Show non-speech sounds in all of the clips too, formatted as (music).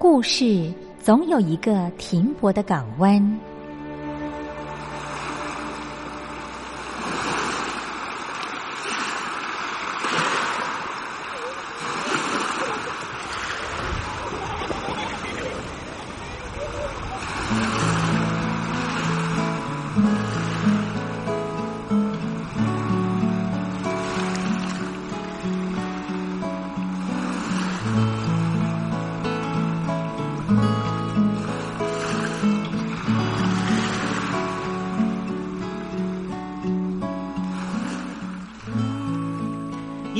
故事总有一个停泊的港湾。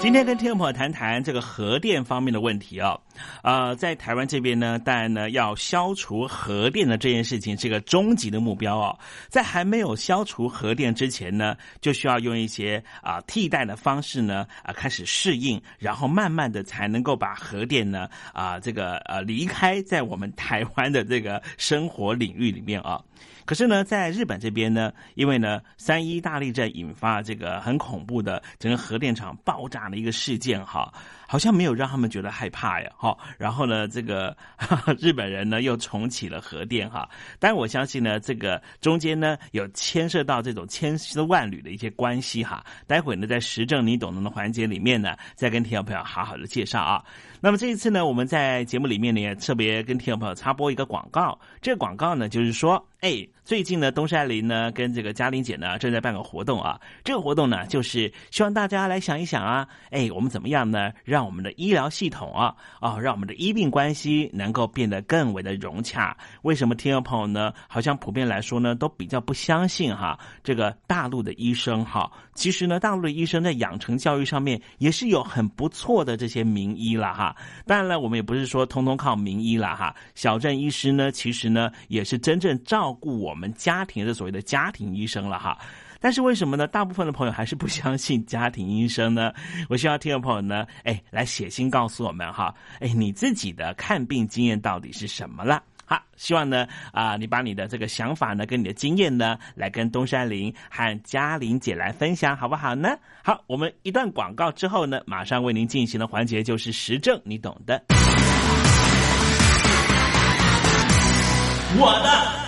今天跟听众朋友谈谈这个核电方面的问题哦。呃，在台湾这边呢，当然呢，要消除核电的这件事情是个终极的目标哦。在还没有消除核电之前呢，就需要用一些啊替代的方式呢啊开始适应，然后慢慢的才能够把核电呢啊这个呃离开在我们台湾的这个生活领域里面啊。可是呢，在日本这边呢，因为呢三一大地震引发这个很恐怖的整个核电厂爆炸的一个事件哈，好像没有让他们觉得害怕呀哈。然后呢，这个 (laughs) 日本人呢又重启了核电哈。但我相信呢，这个中间呢有牵涉到这种千丝万缕的一些关系哈。待会呢，在时政你懂得的环节里面呢，再跟听众朋友好好的介绍啊。那么这一次呢，我们在节目里面呢，也特别跟听众朋友插播一个广告。这个广告呢，就是说，哎，最近呢，东山林呢跟这个嘉玲姐呢正在办个活动啊。这个活动呢，就是希望大家来想一想啊，哎，我们怎么样呢，让我们的医疗系统啊，啊，让我们的医病关系能够变得更为的融洽。为什么听众朋友呢，好像普遍来说呢，都比较不相信哈，这个大陆的医生哈，其实呢，大陆的医生在养成教育上面也是有很不错的这些名医了哈。当然了，我们也不是说通通靠名医了哈。小镇医师呢，其实呢也是真正照顾我我们家庭的所谓的家庭医生了哈。但是为什么呢？大部分的朋友还是不相信家庭医生呢？(laughs) 我希望听众朋友呢，哎，来写信告诉我们哈，哎，你自己的看病经验到底是什么了？好，希望呢啊，你把你的这个想法呢，跟你的经验呢，来跟东山林和嘉玲姐来分享，好不好呢？好，我们一段广告之后呢，马上为您进行的环节就是实证，你懂的。我的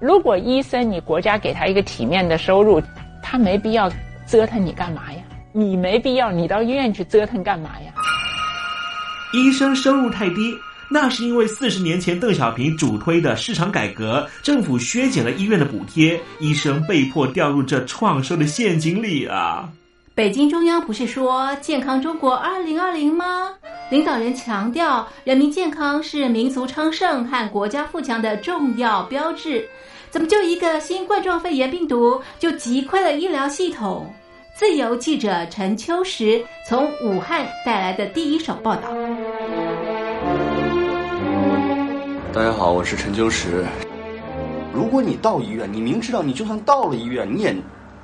如果医生你国家给他一个体面的收入。他没必要折腾你干嘛呀？你没必要，你到医院去折腾干嘛呀？医生收入太低，那是因为四十年前邓小平主推的市场改革，政府削减了医院的补贴，医生被迫掉入这创收的陷阱里啊！北京中央不是说健康中国二零二零吗？领导人强调，人民健康是民族昌盛和国家富强的重要标志。怎么就一个新冠状肺炎病毒就击溃了医疗系统？自由记者陈秋实从武汉带来的第一手报道。大家好，我是陈秋实。如果你到医院，你明知道你就算到了医院，你也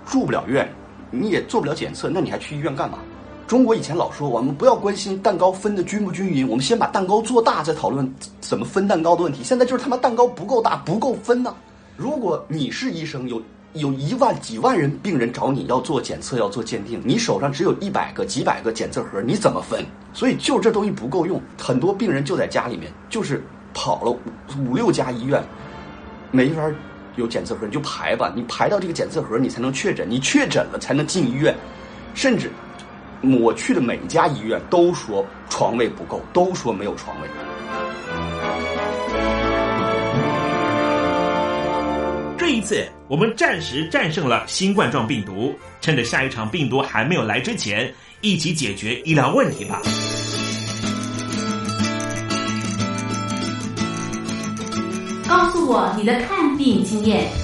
住不了院，你也做不了检测，那你还去医院干嘛？中国以前老说我们不要关心蛋糕分的均不均匀，我们先把蛋糕做大，再讨论怎么分蛋糕的问题。现在就是他妈蛋糕不够大，不够分呢。如果你是医生，有有一万几万人病人找你要做检测、要做鉴定，你手上只有一百个、几百个检测盒，你怎么分？所以就这东西不够用，很多病人就在家里面，就是跑了五五六家医院，没法有检测盒，你就排吧，你排到这个检测盒，你才能确诊，你确诊了才能进医院，甚至我去的每一家医院都说床位不够，都说没有床位。这一次，我们暂时战胜了新冠状病毒，趁着下一场病毒还没有来之前，一起解决医疗问题吧。告诉我你的看病经验。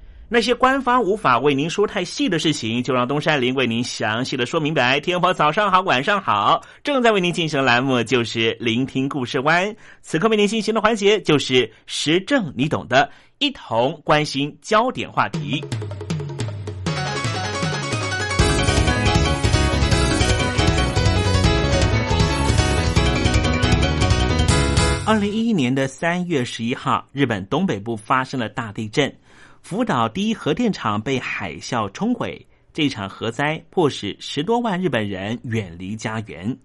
那些官方无法为您说太细的事情，就让东山林为您详细的说明白。天婆早上好，晚上好，正在为您进行的栏目就是聆听故事湾。此刻为您进行的环节就是时政，你懂的，一同关心焦点话题。二零一一年的三月十一号，日本东北部发生了大地震。福岛第一核电厂被海啸冲毁，这场核灾迫使十多万日本人远离家园，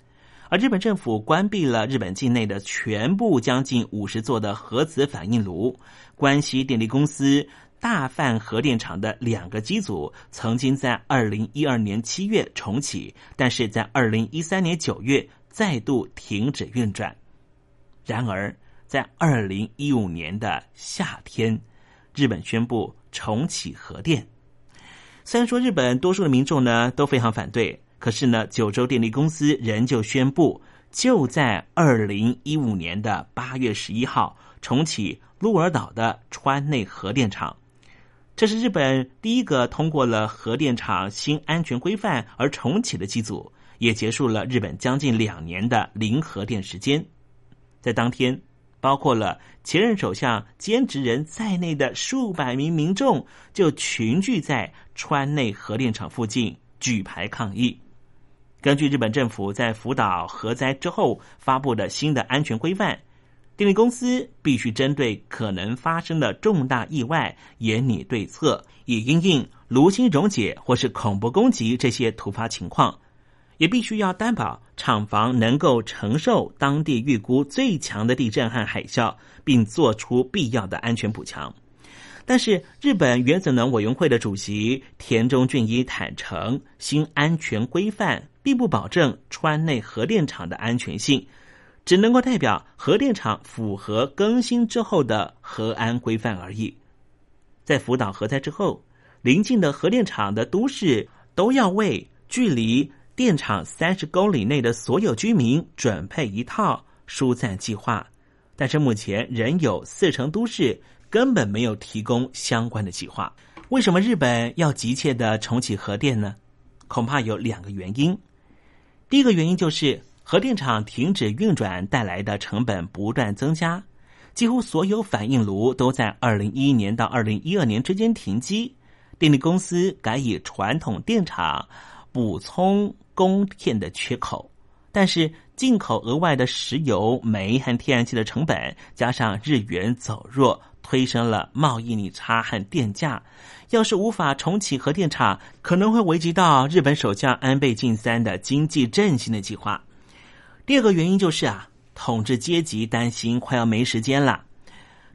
而日本政府关闭了日本境内的全部将近五十座的核子反应炉。关西电力公司大范核电厂的两个机组曾经在二零一二年七月重启，但是在二零一三年九月再度停止运转。然而，在二零一五年的夏天。日本宣布重启核电，虽然说日本多数的民众呢都非常反对，可是呢九州电力公司仍旧宣布，就在二零一五年的八月十一号重启鹿儿岛的川内核电厂。这是日本第一个通过了核电厂新安全规范而重启的机组，也结束了日本将近两年的零核电时间。在当天。包括了前任首相兼职人在内的数百名民众，就群聚在川内核电厂附近举牌抗议。根据日本政府在福岛核灾之后发布的新的安全规范，电力公司必须针对可能发生的重大意外严拟对策，以应应炉心溶解或是恐怖攻击这些突发情况。也必须要担保厂房能够承受当地预估最强的地震和海啸，并做出必要的安全补强。但是，日本原子能委员会的主席田中俊一坦诚，新安全规范并不保证川内核电厂的安全性，只能够代表核电厂符合更新之后的核安规范而已。在福岛核灾之后，邻近的核电厂的都市都要为距离。电厂三十公里内的所有居民准备一套疏散计划，但是目前仍有四成都市根本没有提供相关的计划。为什么日本要急切的重启核电呢？恐怕有两个原因。第一个原因就是核电厂停止运转带来的成本不断增加，几乎所有反应炉都在二零一一年到二零一二年之间停机，电力公司改以传统电厂补充。供电的缺口，但是进口额外的石油、煤和天然气的成本，加上日元走弱，推升了贸易逆差和电价。要是无法重启核电厂，可能会危及到日本首相安倍晋三的经济振兴的计划。第二个原因就是啊，统治阶级担心快要没时间了。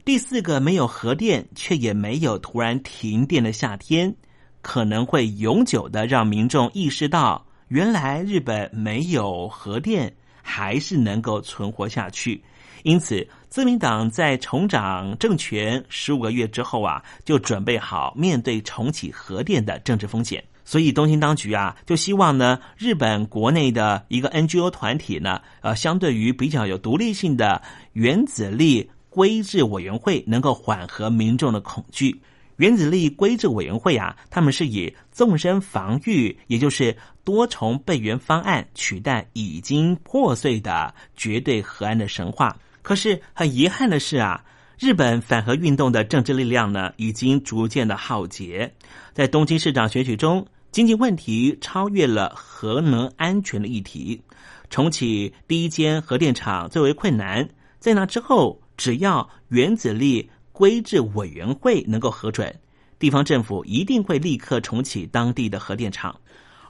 第四个，没有核电却也没有突然停电的夏天，可能会永久的让民众意识到。原来日本没有核电，还是能够存活下去。因此，自民党在重掌政权十五个月之后啊，就准备好面对重启核电的政治风险。所以，东京当局啊，就希望呢，日本国内的一个 NGO 团体呢，呃，相对于比较有独立性的原子力规制委员会，能够缓和民众的恐惧。原子力规制委员会啊，他们是以纵深防御，也就是多重备援方案取代已经破碎的绝对核安的神话。可是很遗憾的是啊，日本反核运动的政治力量呢，已经逐渐的耗竭。在东京市长选举中，经济问题超越了核能安全的议题。重启第一间核电厂最为困难，在那之后，只要原子力。规制委员会能够核准，地方政府一定会立刻重启当地的核电厂，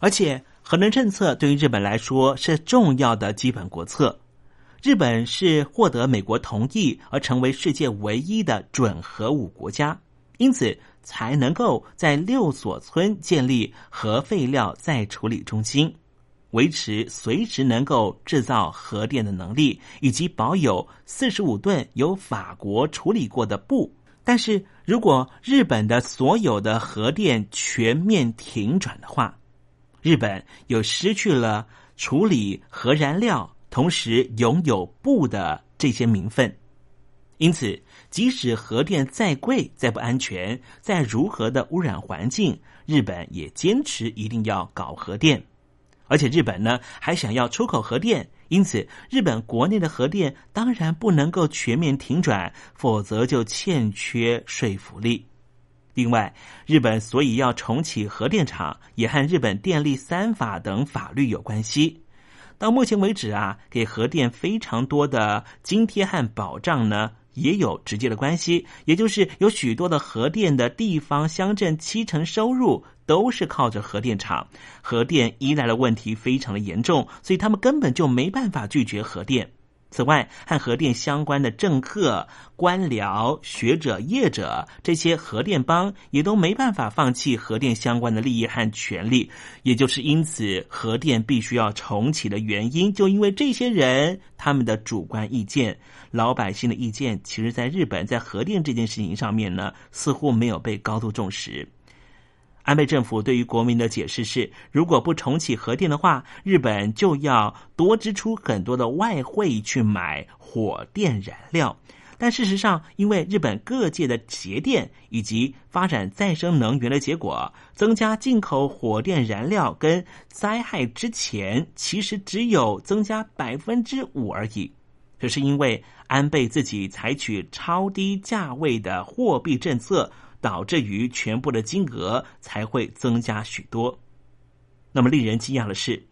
而且核能政策对于日本来说是重要的基本国策。日本是获得美国同意而成为世界唯一的准核武国家，因此才能够在六所村建立核废料再处理中心。维持随时能够制造核电的能力，以及保有四十五吨由法国处理过的布。但是如果日本的所有的核电全面停转的话，日本又失去了处理核燃料，同时拥有布的这些名分。因此，即使核电再贵、再不安全、再如何的污染环境，日本也坚持一定要搞核电。而且，日本呢还想要出口核电。因此，日本国内的核电当然不能够全面停转，否则就欠缺说服力。另外，日本所以要重启核电厂，也和日本电力三法等法律有关系。到目前为止啊，给核电非常多的津贴和保障呢。也有直接的关系，也就是有许多的核电的地方乡镇，七成收入都是靠着核电厂，核电依赖的问题非常的严重，所以他们根本就没办法拒绝核电。此外，和核电相关的政客、官僚、学者、业者，这些核电帮也都没办法放弃核电相关的利益和权利。也就是因此，核电必须要重启的原因，就因为这些人他们的主观意见，老百姓的意见，其实在日本在核电这件事情上面呢，似乎没有被高度重视。安倍政府对于国民的解释是：如果不重启核电的话，日本就要多支出很多的外汇去买火电燃料。但事实上，因为日本各界的节电以及发展再生能源的结果，增加进口火电燃料跟灾害之前，其实只有增加百分之五而已。这是因为安倍自己采取超低价位的货币政策。导致于全部的金额才会增加许多。那么令人惊讶的是，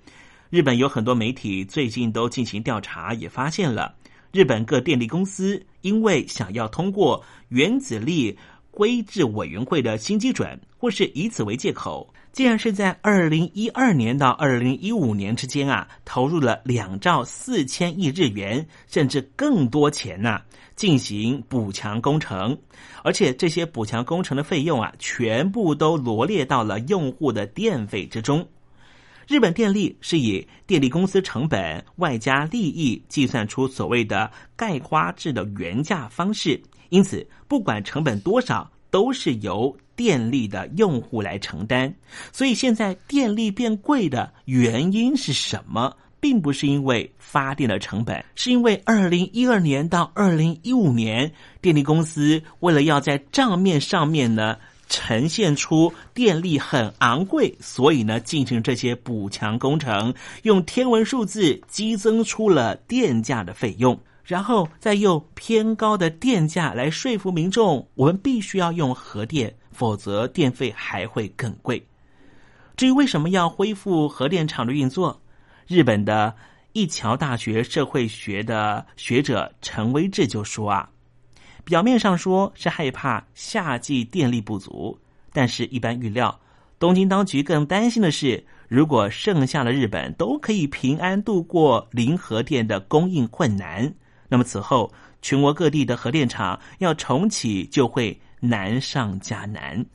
日本有很多媒体最近都进行调查，也发现了日本各电力公司因为想要通过原子力规制委员会的新基准，或是以此为借口。竟然是在二零一二年到二零一五年之间啊，投入了两兆四千亿日元，甚至更多钱呐，进行补强工程，而且这些补强工程的费用啊，全部都罗列到了用户的电费之中。日本电力是以电力公司成本外加利益计算出所谓的概括制的原价方式，因此不管成本多少。都是由电力的用户来承担，所以现在电力变贵的原因是什么？并不是因为发电的成本，是因为二零一二年到二零一五年，电力公司为了要在账面上面呢呈现出电力很昂贵，所以呢进行这些补强工程，用天文数字激增出了电价的费用。然后再用偏高的电价来说服民众，我们必须要用核电，否则电费还会更贵。至于为什么要恢复核电厂的运作，日本的一桥大学社会学的学者陈威志就说啊，表面上说是害怕夏季电力不足，但是一般预料，东京当局更担心的是，如果剩下的日本都可以平安度过零核电的供应困难。那么此后，全国各地的核电厂要重启就会难上加难。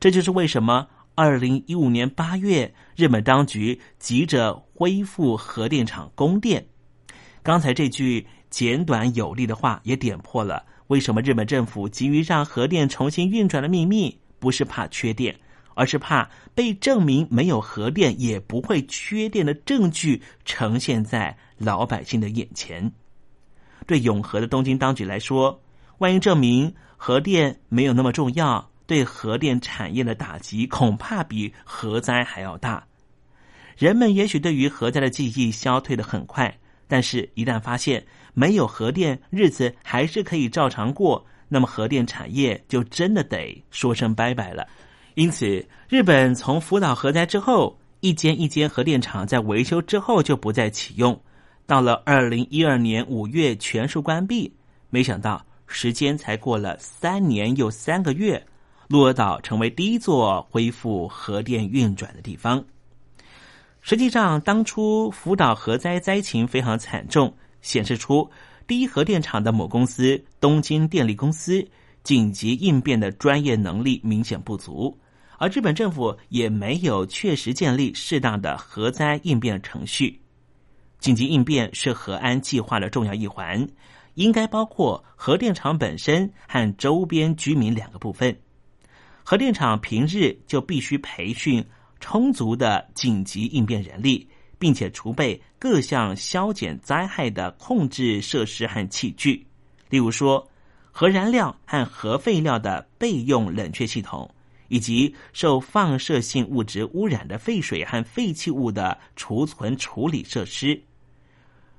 这就是为什么二零一五年八月，日本当局急着恢复核电厂供电。刚才这句简短有力的话，也点破了为什么日本政府急于让核电重新运转的秘密，不是怕缺电，而是怕被证明没有核电也不会缺电的证据呈现在老百姓的眼前。对永和的东京当局来说，万一证明核电没有那么重要，对核电产业的打击恐怕比核灾还要大。人们也许对于核灾的记忆消退的很快，但是，一旦发现没有核电，日子还是可以照常过，那么核电产业就真的得说声拜拜了。因此，日本从福岛核灾之后，一间一间核电厂在维修之后就不再启用。到了二零一二年五月全数关闭，没想到时间才过了三年又三个月，鹿儿岛成为第一座恢复核电运转的地方。实际上，当初福岛核灾灾情非常惨重，显示出第一核电厂的母公司东京电力公司紧急应变的专业能力明显不足。而日本政府也没有确实建立适当的核灾应变程序。紧急应变是核安计划的重要一环，应该包括核电厂本身和周边居民两个部分。核电厂平日就必须培训充足的紧急应变人力，并且储备各项消减灾害的控制设施和器具，例如说核燃料和核废料的备用冷却系统，以及受放射性物质污染的废水和废弃物的储存处理设施。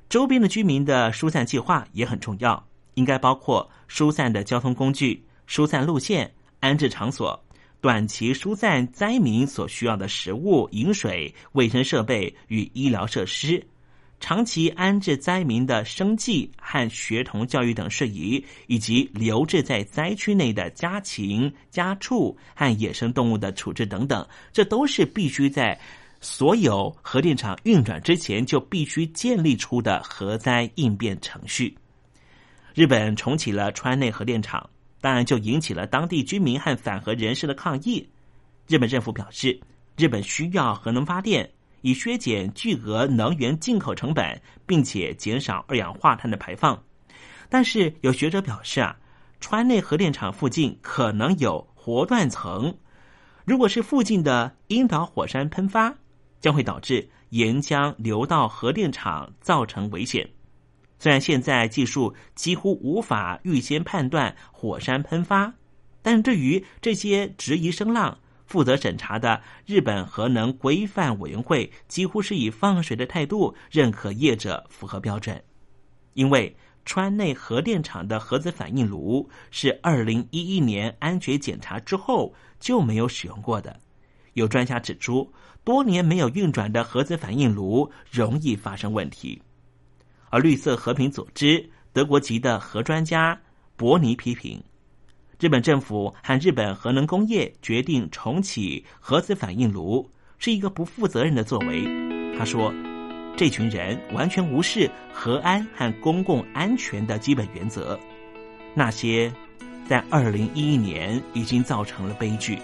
周边的居民的疏散计划也很重要，应该包括疏散的交通工具、疏散路线。安置场所、短期疏散灾民所需要的食物、饮水、卫生设备与医疗设施，长期安置灾民的生计和学童教育等事宜，以及留置在灾区内的家禽、家畜和野生动物的处置等等，这都是必须在所有核电厂运转之前就必须建立出的核灾应变程序。日本重启了川内核电厂。当然，就引起了当地居民和反核人士的抗议。日本政府表示，日本需要核能发电，以削减巨额能源进口成本，并且减少二氧化碳的排放。但是，有学者表示啊，川内核电厂附近可能有活断层，如果是附近的樱岛火山喷发，将会导致岩浆流到核电厂，造成危险。虽然现在技术几乎无法预先判断火山喷发，但对于这些质疑声浪，负责审查的日本核能规范委员会几乎是以放水的态度认可业者符合标准。因为川内核电厂的核子反应炉是二零一一年安全检查之后就没有使用过的。有专家指出，多年没有运转的核子反应炉容易发生问题。而绿色和平组织德国籍的核专家伯尼批评，日本政府和日本核能工业决定重启核子反应炉是一个不负责任的作为。他说：“这群人完全无视核安和公共安全的基本原则。那些在二零一一年已经造成了悲剧，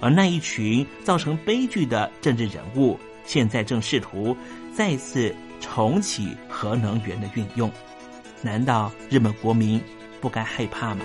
而那一群造成悲剧的政治人物，现在正试图再次。”重启核能源的运用，难道日本国民不该害怕吗？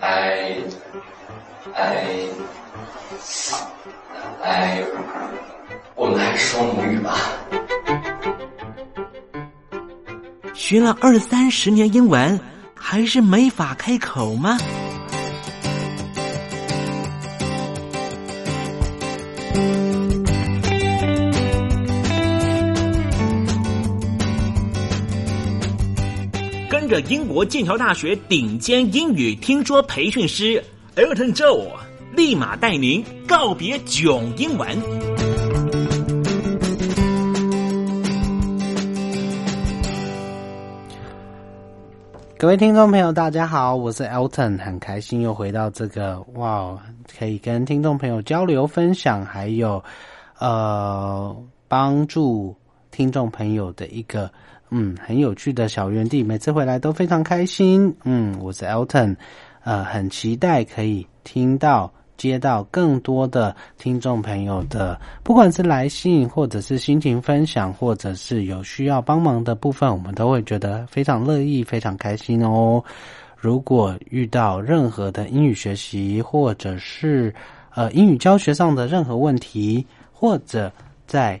I, I, I, 我们还是说母语吧。学了二三十年英文，还是没法开口吗？英国剑桥大学顶尖英语听说培训师 Elton Joe，立马带您告别囧英文。各位听众朋友，大家好，我是 Elton，很开心又回到这个哇，可以跟听众朋友交流分享，还有呃帮助听众朋友的一个嗯很有趣的小园地，每次回来都非常开心。嗯，我是 Elton，呃，很期待可以听到。接到更多的听众朋友的，不管是来信，或者是心情分享，或者是有需要帮忙的部分，我们都会觉得非常乐意、非常开心哦。如果遇到任何的英语学习，或者是呃英语教学上的任何问题，或者在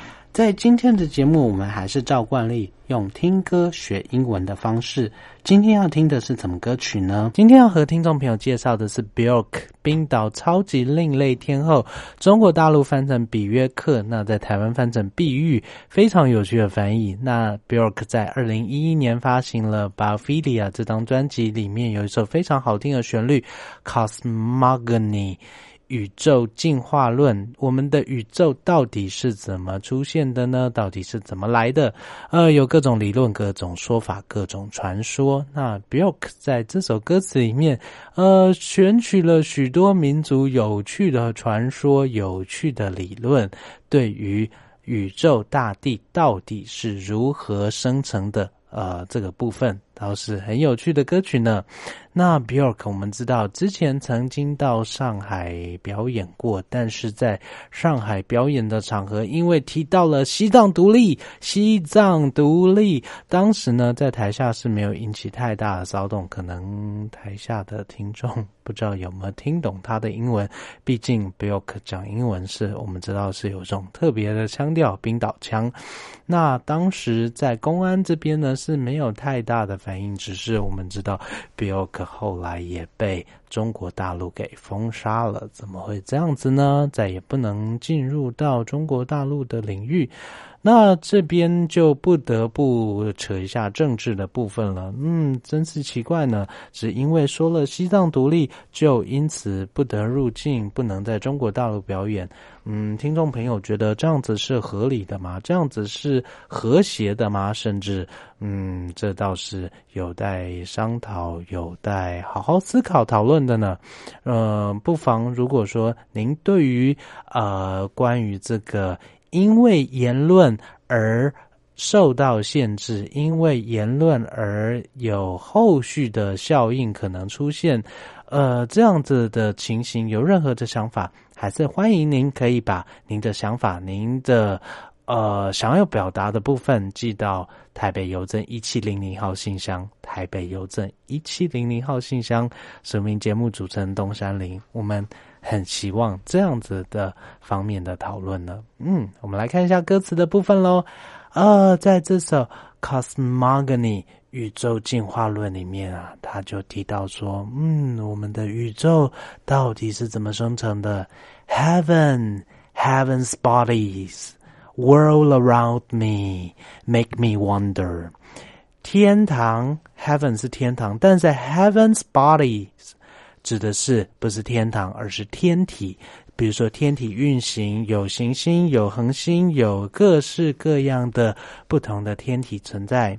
在今天的节目，我们还是照惯例用听歌学英文的方式。今天要听的是什么歌曲呢？今天要和听众朋友介绍的是 Bjork 冰岛超级另类天后，中国大陆翻成比约克，那在台湾翻成碧玉，非常有趣的翻译。那 Bjork 在二零一一年发行了《Biophilia》这张专辑，里面有一首非常好听的旋律《Cosmogony》。宇宙进化论，我们的宇宙到底是怎么出现的呢？到底是怎么来的？呃，有各种理论、各种说法、各种传说。那 Bjork 在这首歌词里面，呃，选取了许多民族有趣的传说、有趣的理论，对于宇宙大地到底是如何生成的，呃，这个部分倒是很有趣的歌曲呢。那 Bjork 我们知道之前曾经到上海表演过，但是在上海表演的场合，因为提到了西藏独立，西藏独立，当时呢在台下是没有引起太大的骚动，可能台下的听众不知道有没有听懂他的英文，毕竟 Bjork 讲英文是我们知道是有这种特别的腔调，冰岛腔。那当时在公安这边呢是没有太大的反应，只是我们知道 Bjork 后来也被中国大陆给封杀了，怎么会这样子呢？再也不能进入到中国大陆的领域。那这边就不得不扯一下政治的部分了。嗯，真是奇怪呢，只因为说了西藏独立，就因此不得入境，不能在中国大陆表演。嗯，听众朋友觉得这样子是合理的吗？这样子是和谐的吗？甚至，嗯，这倒是有待商讨、有待好好思考、讨论的呢。呃，不妨如果说您对于呃关于这个。因为言论而受到限制，因为言论而有后续的效应可能出现，呃，这样子的情形，有任何的想法，还是欢迎您可以把您的想法、您的呃想要表达的部分寄到台北邮政一七零零号信箱，台北邮政一七零零号信箱，署名节目主持人东山林，我们。很希望这样子的方面的讨论呢。嗯，我们来看一下歌词的部分喽。呃，在这首《Cosmogony》宇宙进化论里面啊，他就提到说，嗯，我们的宇宙到底是怎么生成的？Heaven, heaven's bodies，World around me make me wonder。天堂 heaven 是天堂，但是 heaven's bodies 指的是不是天堂，而是天体。比如说天体运行，有行星，有恒星，有各式各样的不同的天体存在。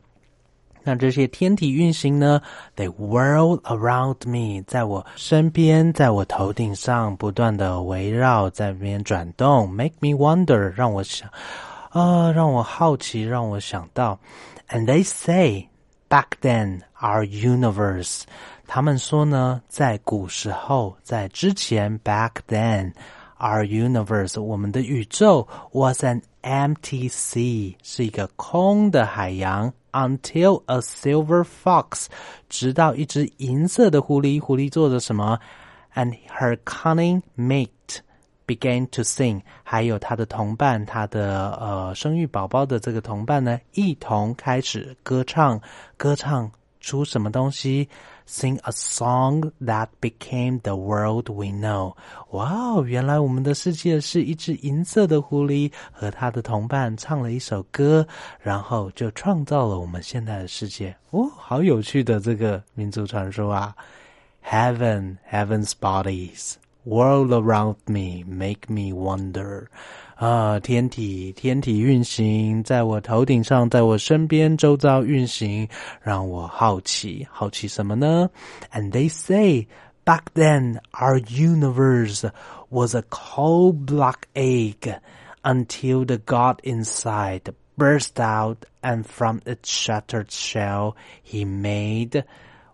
那这些天体运行呢？They whirl around me，在我身边，在我头顶上不断的围绕，在边转动。Make me wonder，让我想，啊，让我好奇，让我想到。And they say back then our universe，他们说呢，在古时候，在之前，back then our universe，我们的宇宙 was an empty sea，是一个空的海洋。Until a silver fox，直到一只银色的狐狸，狐狸做着什么？And her cunning mate began to sing，还有它的同伴，它的呃生育宝宝的这个同伴呢，一同开始歌唱，歌唱 出什么东西？Sing a song that became the world we know。哇哦，原来我们的世界是一只银色的狐狸和它的同伴唱了一首歌，然后就创造了我们现在的世界。哦，好有趣的这个民族传说啊！Heaven, heaven's bodies, world around me, make me wonder。啊，天体，天体运行在我头顶上，在我身边，周遭运行，让我好奇，好奇什么呢？And they say back then our universe was a cold black egg until the God inside burst out and from its shattered shell he made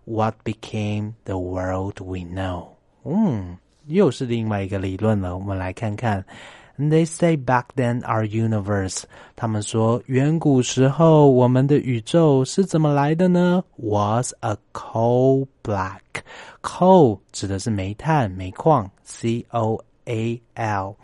what became the world we know. 嗯，又是另外一个理论了。我们来看看。 They say back then our universe，他们说远古时候我们的宇宙是怎么来的呢？Was a coal black。coal 指的是煤炭、煤矿，C O A L，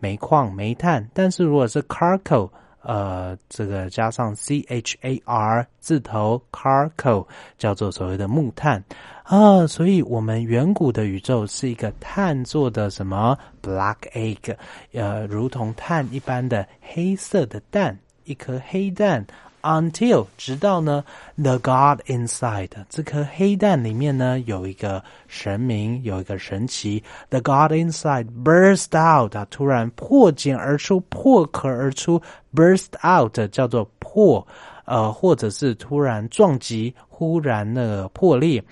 煤矿、煤炭。但是如果是 charcoal， 呃，这个加上 C H A R 字头 Carco，叫做所谓的木炭。啊，所以我们远古的宇宙是一个碳做的什么 black egg，呃，如同碳一般的黑色的蛋，一颗黑蛋。Until 直到呢，the God inside 这颗黑蛋里面呢有一个神明，有一个神奇。The God inside burst out，它突然破茧而出，破壳而出。Burst out 叫做破，呃，或者是突然撞击，忽然那个破裂。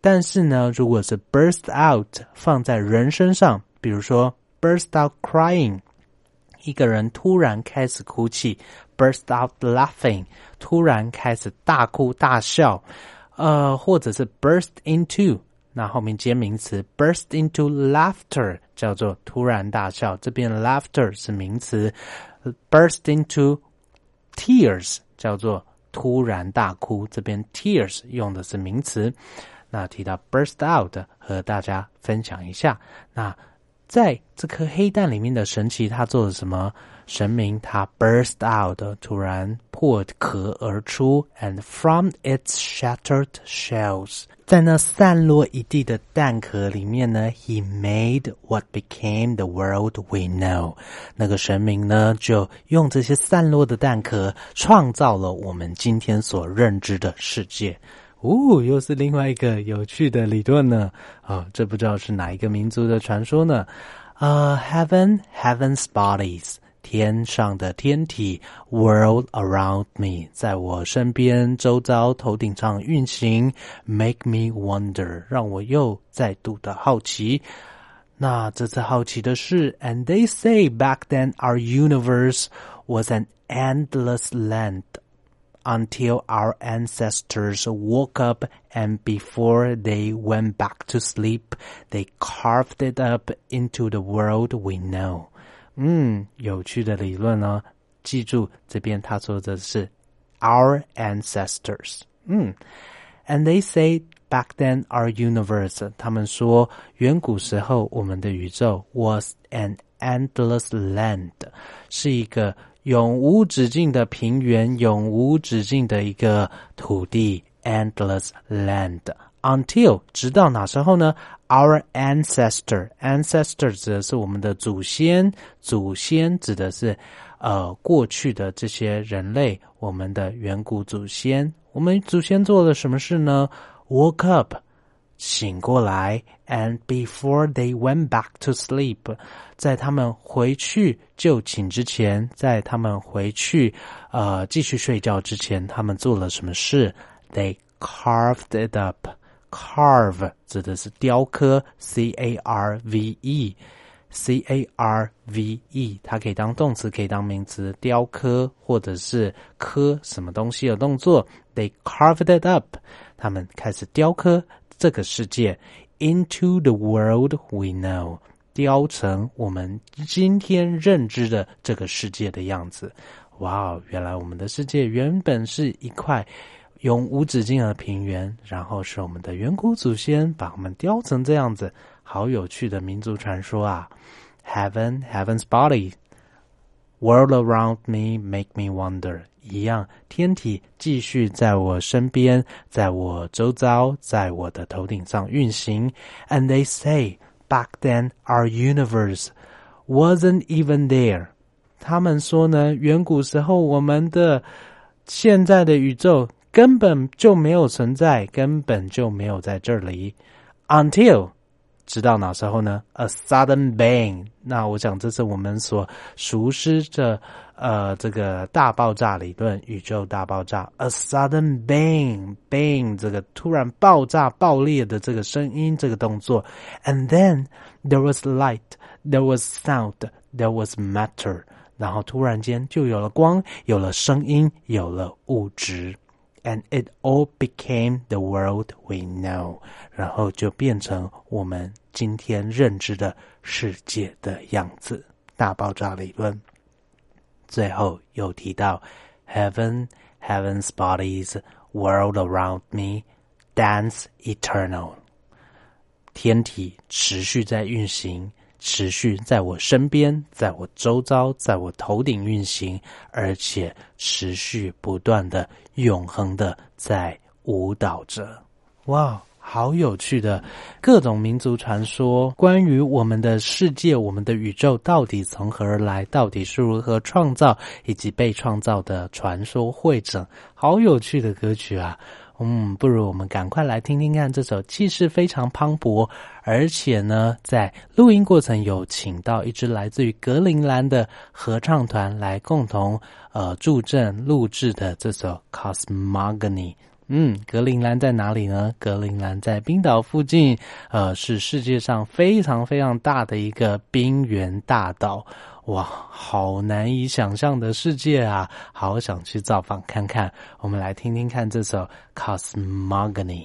但是呢，如果是 burst out 放在人身上，比如说 burst out crying，一个人突然开始哭泣；burst out laughing，突然开始大哭大笑；呃，或者是 burst into，那后面接名词 burst into laughter 叫做突然大笑。这边 laughter 是名词，burst into tears 叫做突然大哭。这边 tears 用的是名词。那提到 burst out，和大家分享一下。那在这颗黑蛋里面的神奇，它做了什么？神明它 burst out，突然破壳而出，and from its shattered shells，在那散落一地的蛋壳里面呢，he made what became the world we know。那个神明呢，就用这些散落的蛋壳，创造了我们今天所认知的世界。哦，又是另外一个有趣的理论呢。啊，这不知道是哪一个民族的传说呢？啊，Heaven, heaven's bodies， 天上的天体，World around me，在我身边、周遭、头顶上运行，Make me wonder，让我又再度的好奇。那这次好奇的是，And they say back then our universe was an endless land。until our ancestors woke up and before they went back to sleep, they carved it up into the world we know. 嗯，有趣的理论呢。记住，这边他说的是 our ancestors。嗯，and they say back then our universe，他们说远古时候我们的宇宙 was an endless land，是一个永无止境的平原，永无止境的一个土地，endless land，until 直到哪时候呢？Our ancestor，ancestor 指的是我们的祖先，祖先指的是 呃过去的这些人类，我们的远古祖先，我们祖先做了什么事呢？Woke up，醒过来，and before they went back to sleep，在他们回去就寝之前，在他们回去呃继续睡觉之前，他们做了什么事？They carved it up。 Carve 指的是雕刻，C A R V E，C A R V E，它可以当动词，可以当名词，雕刻或者是刻什么东西的动作。They carved it up，他们开始雕刻这个世界，into the world we know，雕成我们今天认知的这个世界的样子。哇哦，原来我们的世界原本是一块。永无止境的平原，然后是我们的远古祖先把我们雕成这样子，好有趣的民族传说啊！Heaven, heaven's body, world around me make me wonder。一样，天体继续在我身边，在我周遭，在我的头顶上运行。And they say back then our universe wasn't even there。他们说呢，远古时候我们的现在的宇宙。根本就没有存在，根本就没有在这里。Until，直到哪时候呢？A sudden bang。那我想这是我们所熟知的呃这个大爆炸理论，宇宙大爆炸。A sudden bang，bang 这个突然爆炸爆裂的这个声音，这个动作。And then there was light，there was sound，there was matter。然后突然间就有了光，有了声音，有了物质。And it all became the world we know，然后就变成我们今天认知的世界的样子。大爆炸理论，最后又提到 heaven, heaven's bodies, world around me, dance eternal。天体持续在运行。 持续在我身边，在我周遭，在我头顶运行，而且持续不断的、永恒的在舞蹈着。哇，好有趣的各种民族传说，关于我们的世界、我们的宇宙到底从何而来，到底是如何创造，以及被创造的传说汇整，好有趣的歌曲啊！嗯，不如我们赶快来听听看这首气势非常磅礴，而且呢，在录音过程有请到一支来自于格陵兰的合唱团来共同呃助阵录制的这首《Cosmogony》。嗯，格陵兰在哪里呢？格陵兰在冰岛附近，呃，是世界上非常非常大的一个冰原大岛。哇，好难以想象的世界啊！好想去造访看看。我们来听听看这首《Cosmogony》。